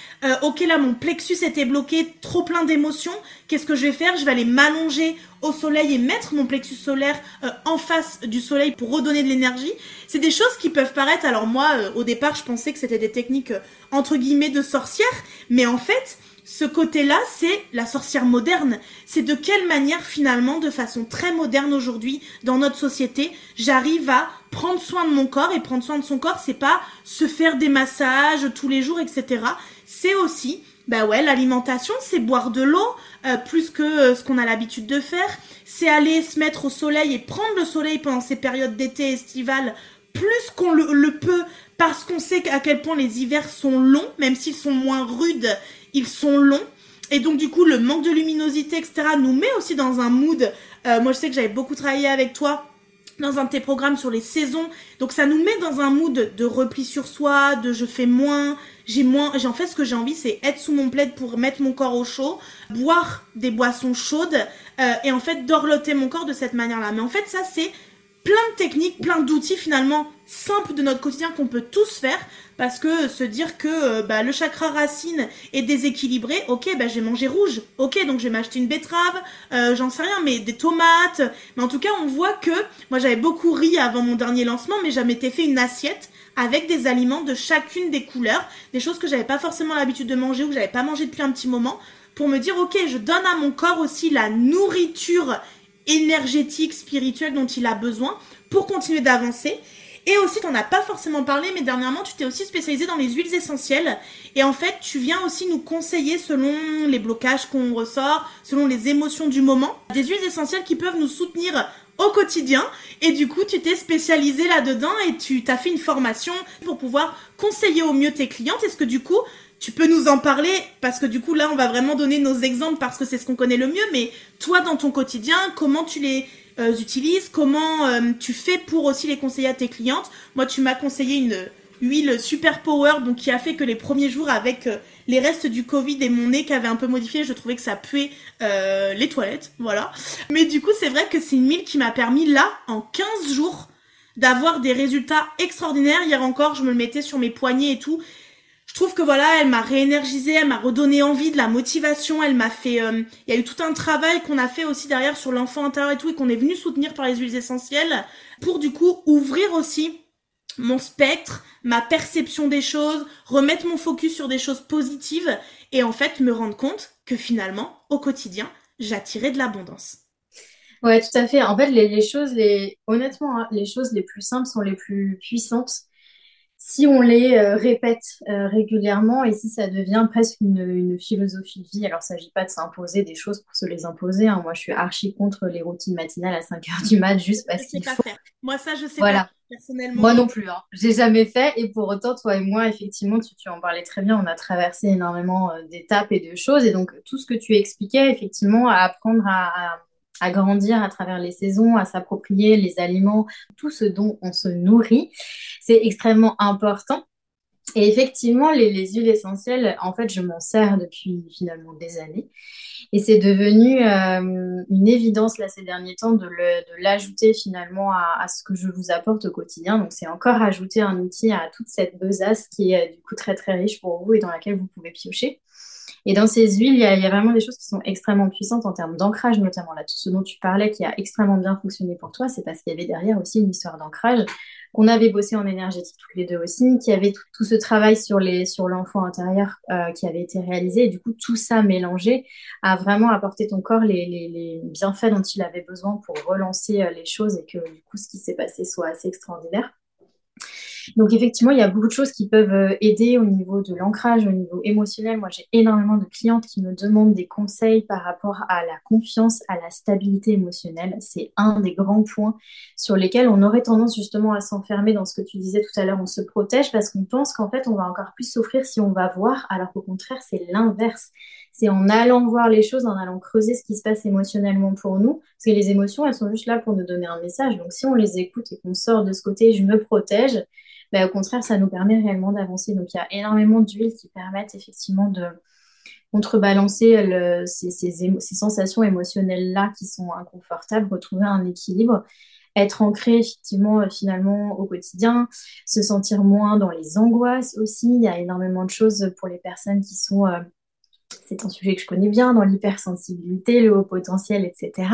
[SPEAKER 1] Ok, là mon plexus était bloqué, trop plein d'émotions. Qu'est-ce que je vais faire? Je vais aller m'allonger au soleil et mettre mon plexus solaire euh, en face du soleil pour redonner de l'énergie. C'est des choses qui peuvent paraître, alors moi euh, au départ je pensais que c'était des techniques euh, entre guillemets de sorcière, mais en fait ce côté-là c'est la sorcière moderne. C'est de quelle manière finalement de façon très moderne aujourd'hui dans notre société j'arrive à prendre soin de mon corps et prendre soin de son corps c'est pas se faire des massages tous les jours etc. C'est aussi bah ouais, l'alimentation, c'est boire de l'eau euh, plus que euh, ce qu'on a l'habitude de faire. C'est aller se mettre au soleil et prendre le soleil pendant ces périodes d'été estivales plus qu'on le, peut parce qu'on sait à quel point les hivers sont longs, même s'ils sont moins rudes, ils sont longs. Et donc du coup, le manque de luminosité, etc., nous met aussi dans un mood. Euh, moi, je sais que j'avais beaucoup travaillé avec toi dans un de tes programmes sur les saisons. Donc ça nous met dans un mood de repli sur soi, de je fais moins, j'ai moins, j'ai en fait ce que j'ai envie c'est être sous mon plaid pour mettre mon corps au chaud, boire des boissons chaudes euh, et en fait dorloter mon corps de cette manière-là. Mais en fait ça c'est plein de techniques, plein d'outils finalement simples de notre quotidien qu'on peut tous faire. Parce que se dire que euh, bah, le chakra racine est déséquilibré, ok, bah, j'ai mangé rouge, ok, donc je vais m'acheter une betterave, euh, j'en sais rien, mais des tomates, mais en tout cas on voit que moi j'avais beaucoup ri avant mon dernier lancement, mais j'avais fait une assiette avec des aliments de chacune des couleurs, des choses que j'avais pas forcément l'habitude de manger ou que j'avais pas mangé depuis un petit moment, pour me dire ok, je donne à mon corps aussi la nourriture énergétique, spirituelle dont il a besoin pour continuer d'avancer. Et aussi, t'en as pas forcément parlé, mais dernièrement, tu t'es aussi spécialisé dans les huiles essentielles. Et en fait, tu viens aussi nous conseiller selon les blocages qu'on ressort, selon les émotions du moment, des huiles essentielles qui peuvent nous soutenir au quotidien. Et du coup, tu t'es spécialisé là-dedans et tu t'as fait une formation pour pouvoir conseiller au mieux tes clientes. Est-ce que du coup, tu peux nous en parler parce que du coup là on va vraiment donner nos exemples parce que c'est ce qu'on connaît le mieux mais toi dans ton quotidien comment tu les euh, utilises comment euh, tu fais pour aussi les conseiller à tes clientes? Moi tu m'as conseillé une huile super power donc qui a fait que les premiers jours avec euh, les restes du Covid et mon nez qui avait un peu modifié, je trouvais que ça puait les toilettes, voilà. Mais du coup, c'est vrai que c'est une huile qui m'a permis là, en 15 jours, d'avoir des résultats extraordinaires. Hier encore, je me le mettais sur mes poignets et tout. Je trouve que voilà, elle m'a réénergisé, elle m'a redonné envie, de la motivation, elle m'a fait... Euh, il y a eu tout un travail qu'on a fait aussi derrière sur l'enfant intérieur et tout, et qu'on est venu soutenir par les huiles essentielles, pour du coup ouvrir aussi mon spectre, ma perception des choses, remettre mon focus sur des choses positives et en fait me rendre compte que finalement, au quotidien, j'attirais de l'abondance.
[SPEAKER 2] Ouais, tout à fait. En fait, les, choses, les... honnêtement, hein, les choses les plus simples sont les plus puissantes si on les euh, répète euh, régulièrement et si ça devient presque une, philosophie de vie, alors il ne s'agit pas de s'imposer des choses pour se les imposer. Hein. Moi, je suis archi contre les routines matinales à 5 heures du mat juste parce qu'il faut.
[SPEAKER 1] Faire. Moi, ça, je sais pas personnellement.
[SPEAKER 2] Moi non plus. Hein. J'ai jamais fait et pour autant, toi et moi, effectivement, tu, tu en parlais très bien. On a traversé énormément euh, d'étapes et de choses et donc tout ce que tu expliquais, effectivement, à apprendre à à grandir à travers les saisons, à s'approprier les aliments, tout ce dont on se nourrit. C'est extrêmement important. Et effectivement, les, les, huiles essentielles, en fait, je m'en sers depuis finalement des années. Et c'est devenu euh, une évidence là ces derniers temps de l'ajouter finalement à, à, ce que je vous apporte au quotidien. Donc c'est encore ajouter un outil à toute cette besace qui est du coup très très riche pour vous et dans laquelle vous pouvez piocher. Et dans ces huiles, il y, a, y, a, vraiment des choses qui sont extrêmement puissantes en termes d'ancrage, notamment là, tout ce dont tu parlais qui a extrêmement bien fonctionné pour toi, c'est parce qu'il y avait derrière aussi une histoire d'ancrage qu'on avait bossé en énergétique toutes les deux aussi, qui avait tout, tout ce travail sur les sur l'enfant intérieur euh, qui avait été réalisé. Et du coup, tout ça mélangé a vraiment apporté ton corps les, les, les bienfaits dont il avait besoin pour relancer euh, les choses et que du coup, ce qui s'est passé soit assez extraordinaire. Donc effectivement, il y a beaucoup de choses qui peuvent euh, aider au niveau de l'ancrage, au niveau émotionnel. Moi, j'ai énormément de clientes qui me demandent des conseils par rapport à la confiance, à la stabilité émotionnelle. C'est un des grands points sur lesquels on aurait tendance justement à s'enfermer dans ce que tu disais tout à l'heure. On se protège parce qu'on pense qu'en fait, on va encore plus souffrir si on va voir, alors qu'au contraire, c'est l'inverse. C'est en allant voir les choses, en allant creuser ce qui se passe émotionnellement pour nous. Parce que les émotions, elles sont juste là pour nous donner un message. Donc si on les écoute et qu'on sort de ce côté, je me protège, bah, au contraire, ça nous permet réellement d'avancer. Donc, il y a énormément d'huiles qui permettent effectivement de contrebalancer ces, ces, sensations émotionnelles-là qui sont inconfortables, retrouver un équilibre, être ancré effectivement euh, finalement au quotidien, se sentir moins dans les angoisses aussi. Il y a énormément de choses pour les personnes qui sont... Euh, c'est un sujet que je connais bien, dans l'hypersensibilité, le haut potentiel, etc.,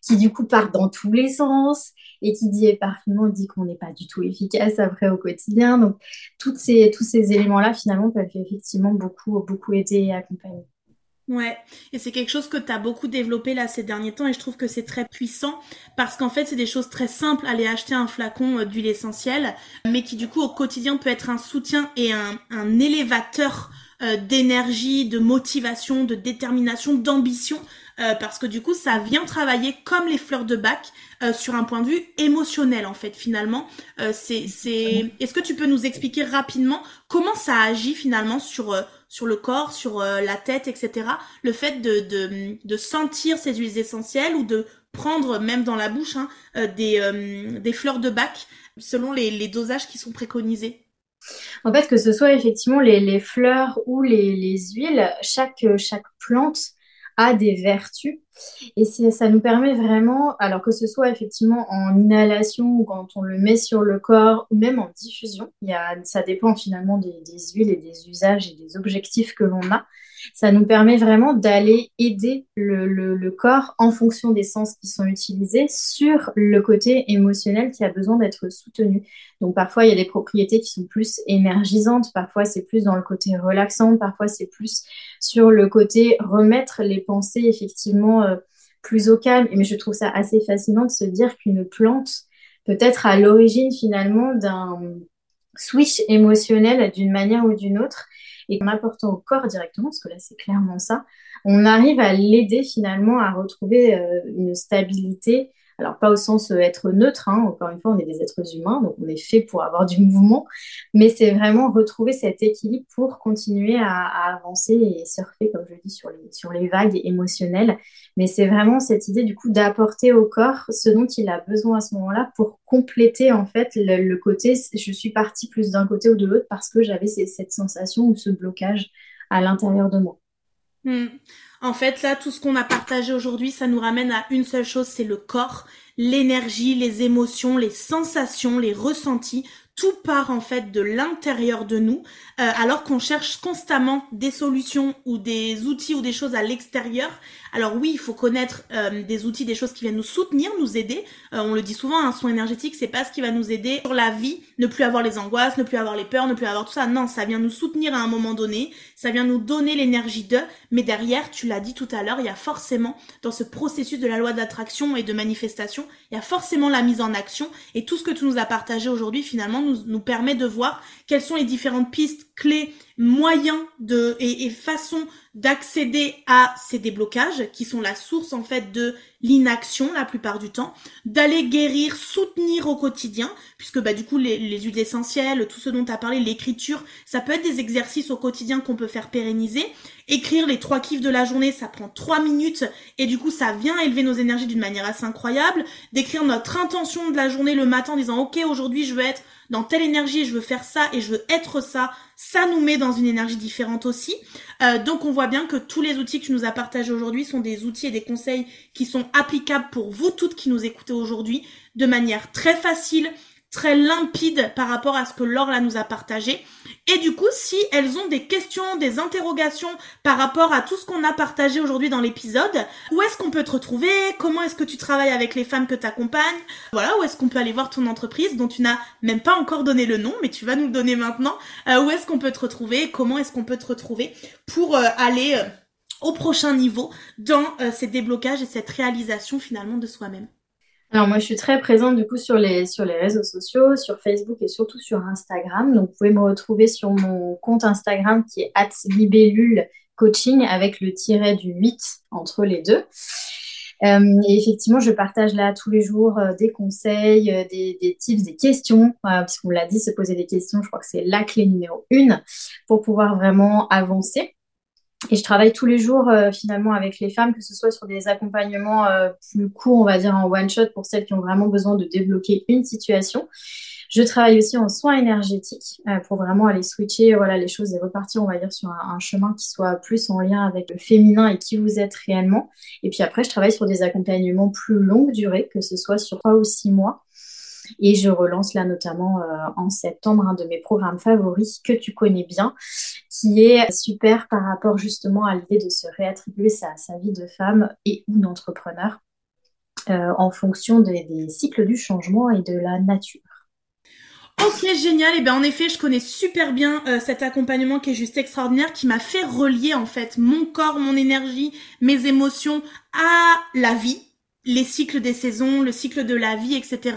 [SPEAKER 2] qui du coup part dans tous les sens et qui dit parfaitement dit qu'on n'est pas du tout efficace après au quotidien. Donc, ces, tous ces éléments-là, finalement, peuvent effectivement beaucoup, beaucoup aider et accompagner.
[SPEAKER 1] Ouais, et c'est quelque chose que tu as beaucoup développé là ces derniers temps et je trouve que c'est très puissant parce qu'en fait c'est des choses très simples, aller acheter un flacon euh, d'huile essentielle, mais qui du coup au quotidien peut être un soutien et un, un élévateur euh, d'énergie, de motivation, de détermination, d'ambition, euh, parce que du coup, ça vient travailler comme les fleurs de bac euh, sur un point de vue émotionnel, en fait, finalement. c'est, c'est... Est-ce que tu peux nous expliquer rapidement comment ça agit finalement sur sur le corps, sur la tête, etc. Le fait de, de, de sentir ces huiles essentielles ou de prendre même dans la bouche hein, des, des fleurs de bac selon les, les dosages qui sont préconisés?
[SPEAKER 2] En fait, que ce soit effectivement les, fleurs ou les, huiles, chaque, chaque plante a des vertus. Et ça nous permet vraiment, alors que ce soit effectivement en inhalation ou quand on le met sur le corps ou même en diffusion, il y a, ça dépend finalement des, des huiles et des usages et des objectifs que l'on a ça nous permet vraiment d'aller aider le, corps en fonction des sens qui sont utilisés sur le côté émotionnel qui a besoin d'être soutenu. Donc parfois, il y a des propriétés qui sont plus énergisantes, parfois c'est plus dans le côté relaxant, parfois c'est plus sur le côté remettre les pensées effectivement euh, plus au calme. Mais je trouve ça assez fascinant de se dire qu'une plante peut être à l'origine finalement d'un switch émotionnel d'une manière ou d'une autre et en apportant au corps directement, parce que là c'est clairement ça, on arrive à l'aider finalement à retrouver euh, une stabilité alors, pas au sens euh, être neutre, hein. encore une fois, on est des êtres humains, donc on est fait pour avoir du mouvement, mais c'est vraiment retrouver cet équilibre pour continuer à, avancer et surfer, comme je dis, sur les, sur les vagues émotionnelles. Mais c'est vraiment cette idée, du coup, d'apporter au corps ce dont il a besoin à ce moment-là pour compléter, en fait, le, côté, je suis partie plus d'un côté ou de l'autre parce que j'avais cette sensation ou ce blocage à l'intérieur de moi.
[SPEAKER 1] Hmm. En fait, là, tout ce qu'on a partagé aujourd'hui, ça nous ramène à une seule chose, c'est le corps, l'énergie, les émotions, les sensations, les ressentis, tout part en fait de l'intérieur de nous, euh, alors qu'on cherche constamment des solutions ou des outils ou des choses à l'extérieur. Alors oui, il faut connaître euh, des outils, des choses qui viennent nous soutenir, nous aider. Euh, on le dit souvent, un soin énergétique, c'est pas ce qui va nous aider sur la vie, ne plus avoir les angoisses, ne plus avoir les peurs, ne plus avoir tout ça. Non, ça vient nous soutenir à un moment donné, ça vient nous donner l'énergie de. Mais derrière, tu l'as dit tout à l'heure, il y a forcément dans ce processus de la loi d'attraction et de manifestation, il y a forcément la mise en action et tout ce que tu nous as partagé aujourd'hui finalement nous, permet de voir quelles sont les différentes pistes clés, moyens de, et, façons d'accéder à ces déblocages qui sont la source en fait de l'inaction la plupart du temps, d'aller guérir, soutenir au quotidien, puisque bah du coup les, les huiles essentielles, tout ce dont tu as parlé, l'écriture, ça peut être des exercices au quotidien qu'on peut faire pérenniser. Écrire les trois kiffs de la journée, ça prend trois minutes et du coup ça vient élever nos énergies d'une manière assez incroyable. D'écrire notre intention de la journée le matin en disant ok aujourd'hui je veux être dans telle énergie, je veux faire ça et je veux être ça, ça nous met dans une énergie différente aussi. Euh, donc on voit bien que tous les outils que tu nous as partagés aujourd'hui sont des outils et des conseils qui sont applicables pour vous toutes qui nous écoutez aujourd'hui de manière très facile, très limpide par rapport à ce que Laure là nous a partagé. Et du coup, si elles ont des questions, des interrogations par rapport à tout ce qu'on a partagé aujourd'hui dans l'épisode, où est-ce qu'on peut te retrouver? Comment est-ce que tu travailles avec les femmes que tu accompagnes Voilà, où est-ce qu'on peut aller voir ton entreprise dont tu n'as même pas encore donné le nom, mais tu vas nous le donner maintenant. Euh, où est-ce qu'on peut te retrouver? Comment est-ce qu'on peut te retrouver pour euh, aller euh, au prochain niveau dans ces déblocages et cette réalisation finalement de soi-même?
[SPEAKER 2] Alors moi, je suis très présente du coup sur les, sur les réseaux sociaux, sur Facebook et surtout sur Instagram. Donc vous pouvez me retrouver sur mon compte Instagram qui est libellule coaching avec le tiret du 8 entre les deux. Euh, et effectivement, je partage là tous les jours euh, des conseils, euh, des, des, tips, des questions, puisqu'on l'a dit, se poser des questions, je crois que c'est la clé numéro une pour pouvoir vraiment avancer. Et je travaille tous les jours euh, finalement avec les femmes, que ce soit sur des accompagnements euh, plus courts, on va dire en one shot pour celles qui ont vraiment besoin de débloquer une situation. Je travaille aussi en soins énergétiques euh, pour vraiment aller switcher voilà les choses et repartir, on va dire, sur un, un, chemin qui soit plus en lien avec le féminin et qui vous êtes réellement. Et puis après, je travaille sur des accompagnements plus longue durée, que ce soit sur trois ou six mois. Et je relance là notamment euh, en septembre un de mes programmes favoris que tu connais bien, qui est super par rapport justement à l'idée de se réattribuer sa, sa vie de femme et ou d'entrepreneur euh, en fonction des, cycles du changement et de la nature.
[SPEAKER 1] Ok, génial. Et bien en effet, je connais super bien euh, cet accompagnement qui est juste extraordinaire, qui m'a fait relier en fait mon corps, mon énergie, mes émotions à la vie, les cycles des saisons, le cycle de la vie, etc.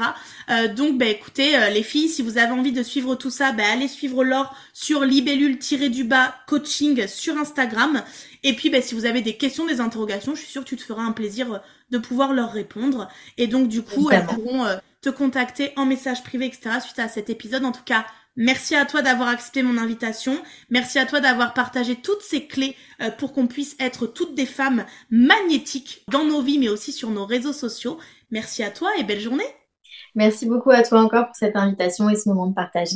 [SPEAKER 1] Euh, donc, bah, écoutez, euh, les filles, si vous avez envie de suivre tout ça, bah, allez suivre Laure sur libellule-du-bas coaching sur Instagram. Et puis, bah, si vous avez des questions, des interrogations, je suis sûre que tu te feras un plaisir euh, de pouvoir leur répondre. Et donc, du coup, elles pourront te contacter en message privé, etc. suite à cet épisode. En tout cas, Merci à toi d'avoir accepté mon invitation. Merci à toi d'avoir partagé toutes ces clés euh, pour qu'on puisse être toutes des femmes magnétiques dans nos vies, mais aussi sur nos réseaux sociaux. Merci à toi et belle journée.
[SPEAKER 2] Merci beaucoup à toi encore pour cette invitation et ce moment de partage.